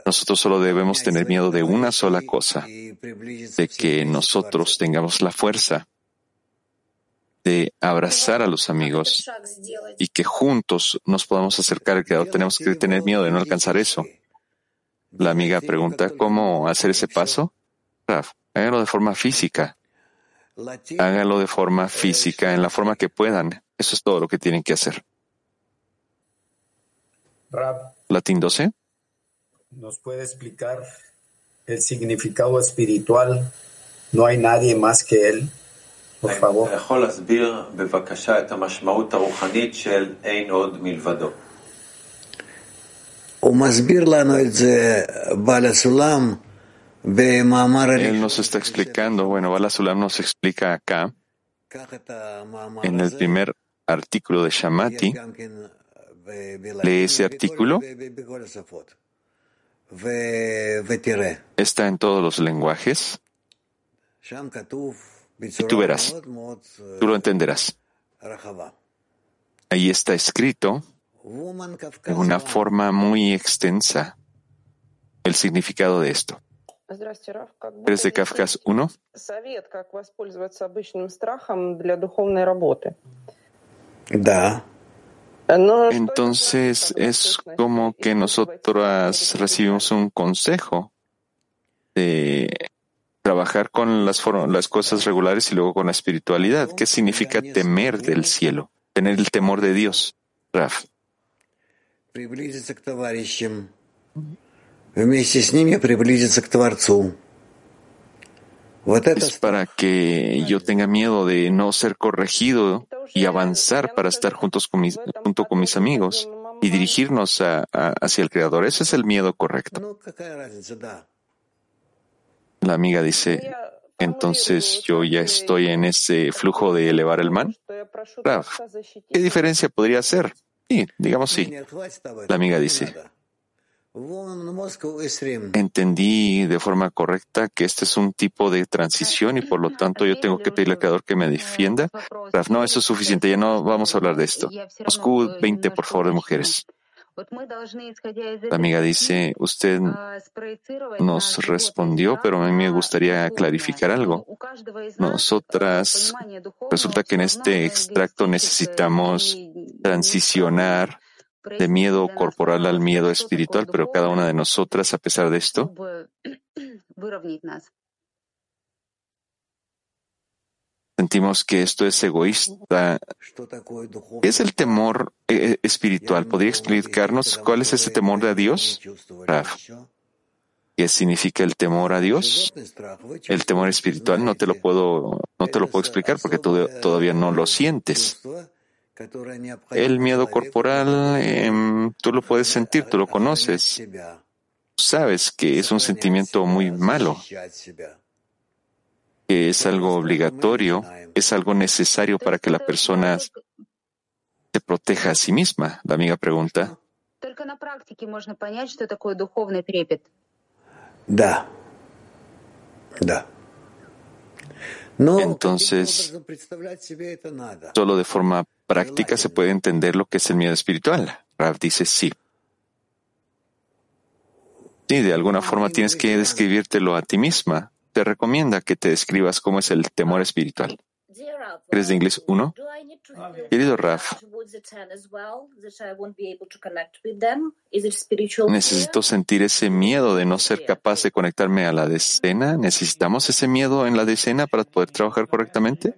nosotros solo debemos tener miedo de una sola cosa, de que nosotros tengamos la fuerza de abrazar a los amigos y que juntos nos podamos acercar al Creador. Tenemos que tener miedo de no alcanzar eso. La amiga pregunta, ¿cómo hacer ese paso? Raf, hágalo de forma física. Hágalo de forma física, en la forma que puedan. Eso es todo lo que tienen que hacer. Latín 12. ¿Nos puede explicar el significado espiritual? No hay nadie más que él. Por favor. Él nos está explicando, bueno, Balasulam nos explica acá, en el primer artículo de Shamati, Lee ese artículo. Está en todos los lenguajes. Y tú verás, tú lo entenderás. Ahí está escrito en una forma muy extensa el significado de esto. ¿Eres de Kafkas 1? Да. Entonces es como que nosotros recibimos un consejo de trabajar con las, las cosas regulares y luego con la espiritualidad. ¿Qué significa temer del cielo? Tener el temor de Dios. Raf. Es para que yo tenga miedo de no ser corregido y avanzar para estar juntos con mis, junto con mis amigos y dirigirnos hacia el Creador. Ese es el miedo correcto. La amiga dice, entonces yo ya estoy en ese flujo de elevar el man. ¿qué diferencia podría ser? Sí, digamos sí. La amiga dice, Entendí de forma correcta que este es un tipo de transición y por lo tanto yo tengo que pedirle al Creador que me defienda. no, eso es suficiente, ya no vamos a hablar de esto. Moscú 20, por favor, de mujeres. La amiga dice, usted nos respondió, pero a mí me gustaría clarificar algo. Nosotras, resulta que en este extracto necesitamos transicionar de miedo corporal al miedo espiritual, pero cada una de nosotras, a pesar de esto, Sentimos que esto es egoísta. ¿Qué es el temor eh, espiritual? ¿Podría explicarnos cuál es ese temor de Dios? ¿Qué significa el temor a Dios? El temor espiritual no te lo puedo, no te lo puedo explicar porque tú todavía no lo sientes. El miedo corporal, em, tú lo puedes sentir, tú lo conoces. Sabes que es un sentimiento muy malo que es algo obligatorio, es algo necesario para que la persona se proteja a sí misma? La amiga pregunta. Entonces, solo de forma práctica se puede entender lo que es el miedo espiritual. Rav dice sí. Sí, de alguna forma tienes que describírtelo a ti misma te recomienda que te describas cómo es el temor espiritual. ¿Eres de inglés 1? Querido Raf, necesito sentir ese miedo de no ser capaz de conectarme a la decena. ¿Necesitamos ese miedo en la decena para poder trabajar correctamente?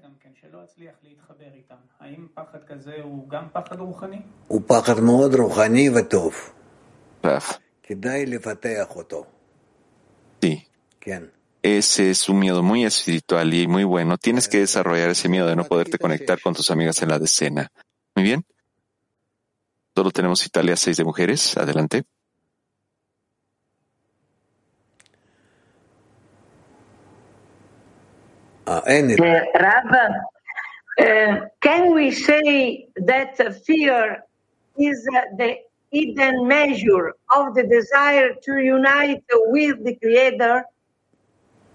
Raf. Sí. Ese es un miedo muy espiritual y muy bueno. Tienes que desarrollar ese miedo de no poderte conectar con tus amigas en la decena. Muy bien. Solo tenemos Italia seis de mujeres. Adelante. Uh, Rav, uh, can we say that fear is the hidden measure of the desire to unite with the Creator?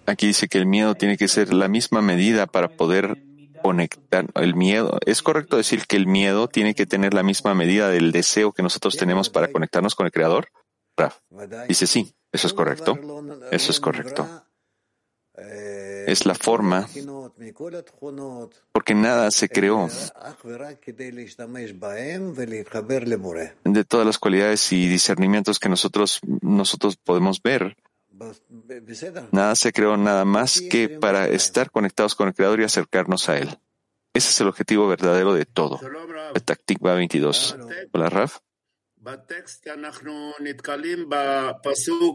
Aquí dice que el miedo tiene que ser la misma medida para poder conectar el miedo. ¿Es correcto decir que el miedo tiene que tener la misma medida del deseo que nosotros tenemos para conectarnos con el Creador? Raf dice sí, eso es correcto. Eso es correcto. Es la forma, porque nada se creó de todas las cualidades y discernimientos que nosotros, nosotros podemos ver Nada se creó nada más que para estar conectados con el Creador y acercarnos a Él. Ese es el objetivo verdadero de todo. Taktikva 22. Hola, Raf.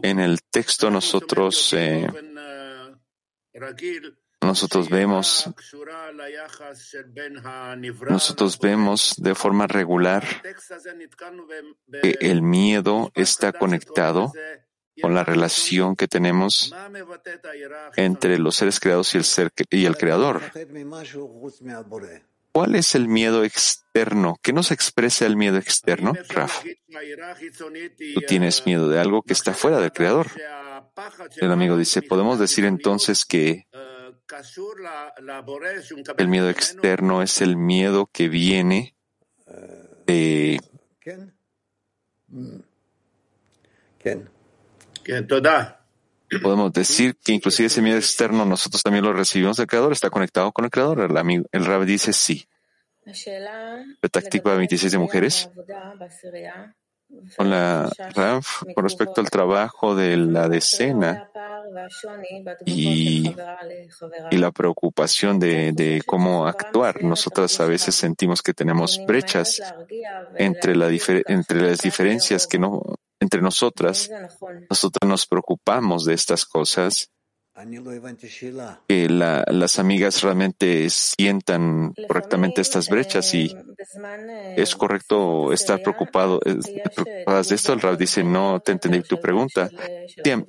En el texto nosotros eh, nosotros vemos nosotros vemos de forma regular que el miedo está conectado con la relación que tenemos entre los seres creados y el ser y el creador. ¿Cuál es el miedo externo? ¿Qué nos expresa el miedo externo, Raf? Tú tienes miedo de algo que está fuera del creador. El amigo dice, podemos decir entonces que el miedo externo es el miedo que viene de Podemos decir que inclusive ese miedo externo nosotros también lo recibimos del Creador, está conectado con el Creador. El, el Rab dice sí. Táctica 26 de mujeres. Con la RAF, con respecto al trabajo de la decena y, y la preocupación de, de, cómo actuar. Nosotras a veces sentimos que tenemos brechas entre, la entre las diferencias que no, entre nosotras, nosotros nos preocupamos de estas cosas, que las amigas realmente sientan correctamente estas brechas y es correcto estar preocupado, preocupadas de esto. El Rab dice, no te entendí tu pregunta.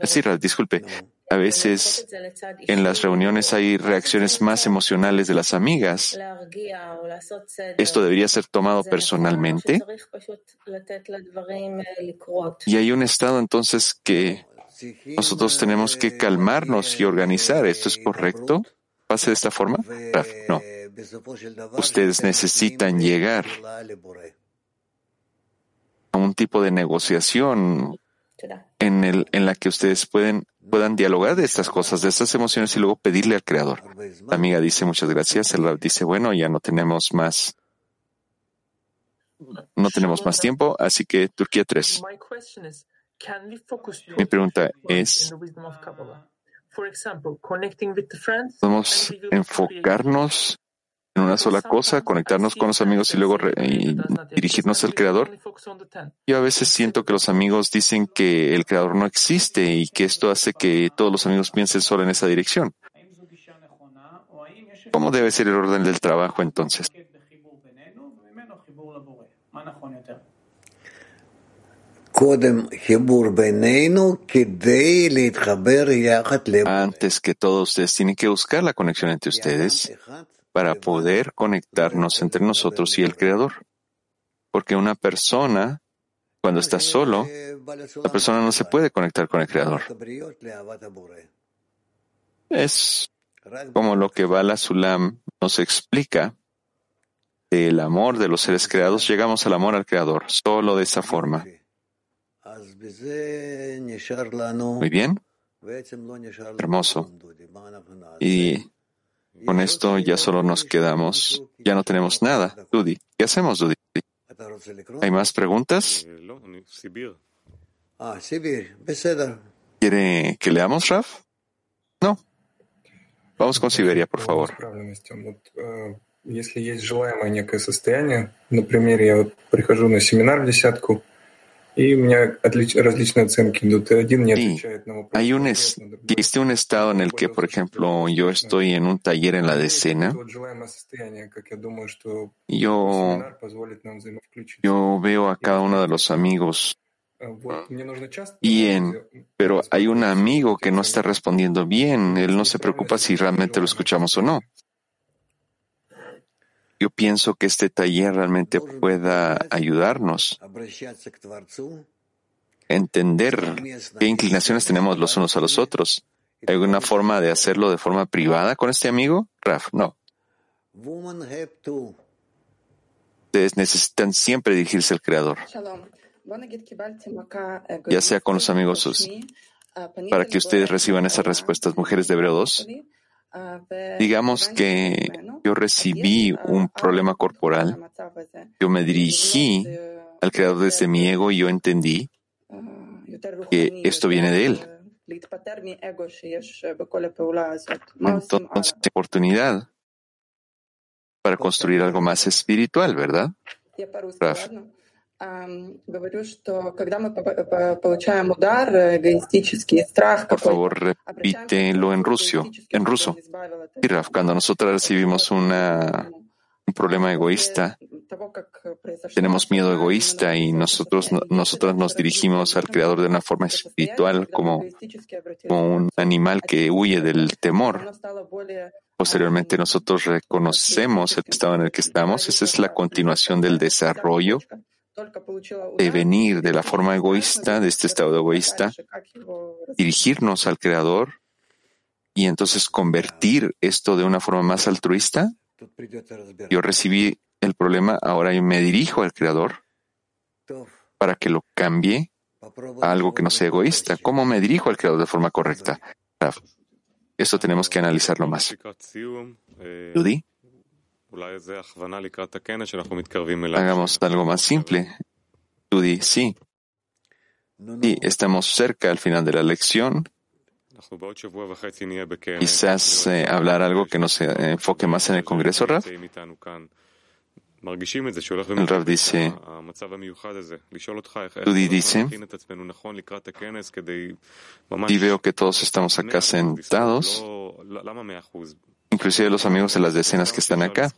Sí, Rab, disculpe. A veces en las reuniones hay reacciones más emocionales de las amigas. Esto debería ser tomado personalmente. Y hay un estado entonces que nosotros tenemos que calmarnos y organizar. ¿Esto es correcto? ¿Pase de esta forma? No. Ustedes necesitan llegar a un tipo de negociación en, la que ustedes pueden, puedan dialogar de estas cosas, de estas emociones y luego pedirle al Creador. La amiga dice muchas gracias, el Rab dice, bueno, ya no tenemos más, no tenemos más tiempo, así que Turquía 3. Mi pregunta es, Podemos enfocarnos en una sola cosa, conectarnos con los amigos y luego dirigirnos al Creador. Yo a veces siento que los amigos dicen que el Creador no existe y que esto hace que todos los amigos piensen solo en esa dirección. ¿Cómo debe ser el orden del trabajo entonces? Antes que todo, ustedes tienen que buscar la conexión entre ustedes para poder conectarnos entre nosotros y el Creador. Porque una persona, cuando está solo, la persona no se puede conectar con el Creador. Es como lo que Bala Sulam nos explica del amor de los seres creados, llegamos al amor al Creador, solo de esa forma. Muy bien. Hermoso. Y con esto ya solo nos quedamos, ya no tenemos nada. Dudi, ¿qué hacemos, Dudi? ¿Hay más preguntas? ¿Quiere que leamos, Raf? No. Vamos con Siberia, por favor. Если есть желаемое некое состояние, например, я вот прихожу на семинар в десятку, y hay un existe un estado en el que, por ejemplo, yo estoy en un taller en la decena. Yo, yo veo a cada uno de los amigos bien, pero hay un amigo que no está respondiendo bien. Él no se preocupa si realmente lo escuchamos o no. Yo pienso que este taller realmente pueda ayudarnos a entender qué inclinaciones tenemos los unos a los otros. ¿Hay alguna forma de hacerlo de forma privada con este amigo? Raf, no. Ustedes necesitan siempre dirigirse al Creador, ya sea con los amigos, para que ustedes reciban esas respuestas. Mujeres de Hebreo 2. Digamos que yo recibí un problema corporal, yo me dirigí al creador desde mi ego y yo entendí que esto viene de él. Entonces, oportunidad para construir algo más espiritual, ¿verdad? Por favor, repítelo en ruso. En ruso. cuando nosotros recibimos una, un problema egoísta, tenemos miedo egoísta y nosotros, nosotros nos dirigimos al Creador de una forma espiritual como, como un animal que huye del temor. Posteriormente nosotros reconocemos el estado en el que estamos. Esa es la continuación del desarrollo de venir de la forma egoísta, de este estado egoísta, dirigirnos al Creador y entonces convertir esto de una forma más altruista. Yo recibí el problema, ahora yo me dirijo al Creador para que lo cambie a algo que no sea egoísta. ¿Cómo me dirijo al Creador de forma correcta? Esto tenemos que analizarlo más. Judy. Hagamos algo más simple. Judy, sí. Sí, estamos cerca al final de la lección. Quizás eh, hablar algo que nos enfoque más en el Congreso, Raf. El Raf dice, Judy dice, y veo que todos estamos acá sentados inclusive los amigos de las decenas que están acá,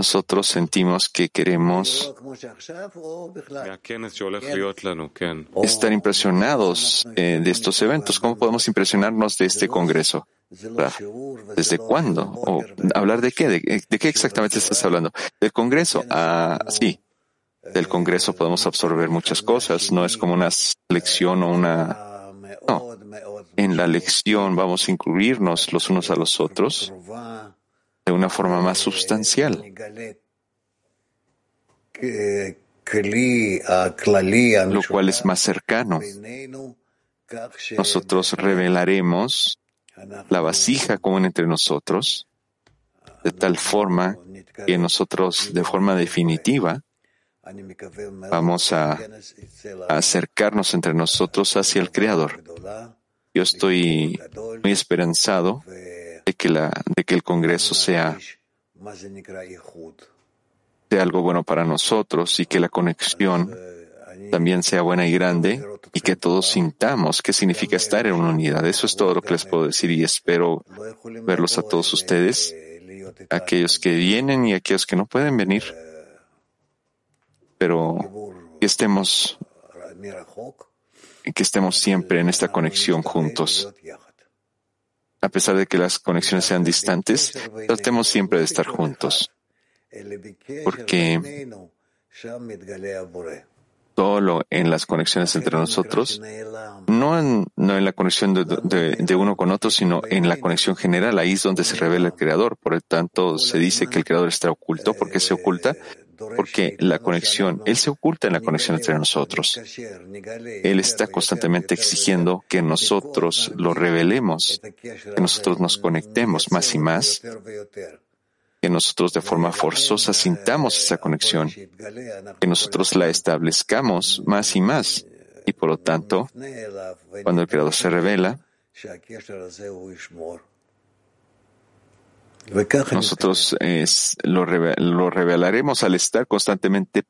nosotros sentimos que queremos estar impresionados eh, de estos eventos. ¿Cómo podemos impresionarnos de este Congreso? ¿Desde cuándo? ¿O hablar de qué? ¿De, qué exactamente estás hablando? ¿Del Congreso? Ah, sí. Del Congreso podemos absorber muchas cosas. No es como una lección o una no. En la lección vamos a incluirnos los unos a los otros de una forma más sustancial. Lo cual es más cercano. Nosotros revelaremos la vasija común entre nosotros de tal forma que nosotros, de forma definitiva, Vamos a, acercarnos entre nosotros hacia el Creador. Yo estoy muy esperanzado de que, la, de que el Congreso sea, sea algo bueno para nosotros y que la conexión también sea buena y grande y que todos sintamos qué significa estar en una unidad. Eso es todo lo que les puedo decir y espero verlos a todos ustedes, aquellos que vienen y aquellos que no pueden venir. Pero que estemos, que estemos siempre en esta conexión juntos. A pesar de que las conexiones sean distantes, tratemos siempre de estar juntos. Porque solo en las conexiones entre nosotros, no en, no en la conexión de, de, uno con otro, sino en la conexión general. Ahí es donde se revela el Creador. Por lo tanto, se dice que el Creador está oculto. ¿Por qué se oculta? Porque la conexión, Él se oculta en la conexión entre nosotros. Él está constantemente exigiendo que nosotros lo revelemos, que nosotros nos conectemos más y más que nosotros de forma forzosa sintamos esa conexión, que nosotros la establezcamos más y más. Y por lo tanto, cuando el Creador se revela, nosotros lo, lo, revelaremos al estar constantemente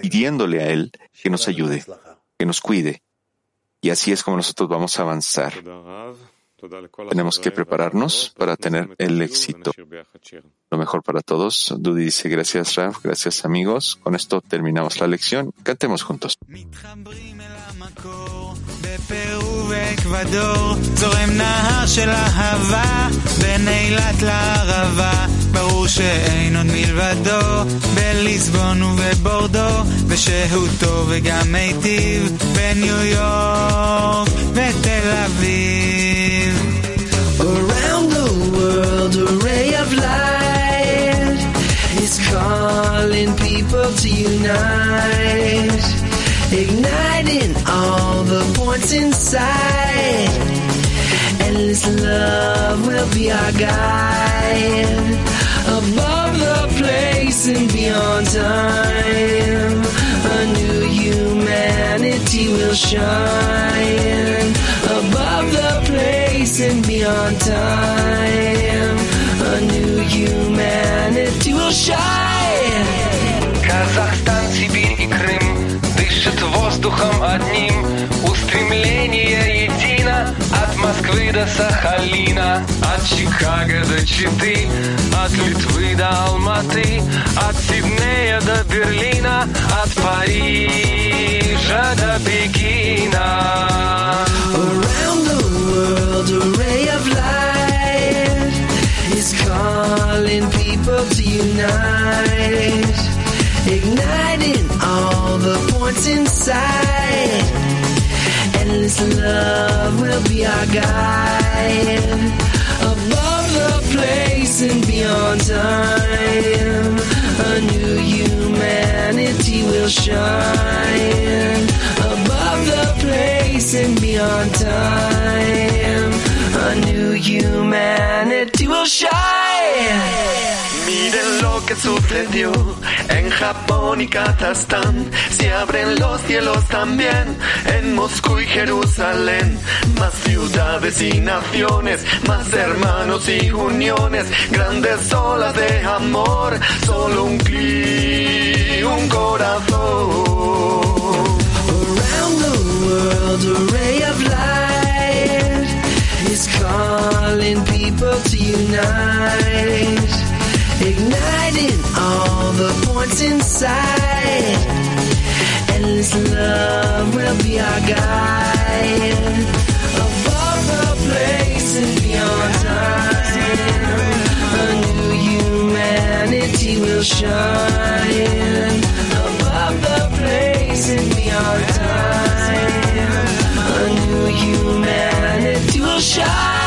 pidiéndole a Él que nos ayude, que nos cuide. Y así es como nosotros vamos a avanzar. Tenemos que prepararnos para tener el éxito. Lo mejor para todos. Dudi dice gracias Raf, gracias amigos. Con esto terminamos la lección. Cantemos juntos. בפרו ואקוודור זורם נהר של אהבה בין אילת לערבה ברור שאין עוד מלבדו בליסבון ובבורדו ושהותו וגם מיטיב בניו יורק ותל אביב Around the world a ray of light is calling people to unite igniting all the points inside. Endless love will be our guide. Above the place and beyond time, a new humanity will shine. Above the place and beyond time, a new humanity will shine. Воздухом одним. Устремление едино От Москвы до Сахалина. От Чикаго до Читы От Литвы до Алматы От Сиднея до Берлина От Парижа до Пекина. Around the world a ray of light Is calling people to unite igniting all the points inside. Endless love will be our guide. Above the place and beyond time, a new humanity will shine. Above the place and beyond time, a new humanity will shine. Lo que sucedió en Japón y Kazajstán. Se abren los cielos también en Moscú y Jerusalén. Más ciudades y naciones, más hermanos y uniones, grandes olas de amor. Solo un clic, un corazón. Around the world, a ray of light is calling people to unite igniting all the points inside. Endless love will be our guide. Above the place and beyond time, a new humanity will shine. Above the place beyond time, a new humanity will shine.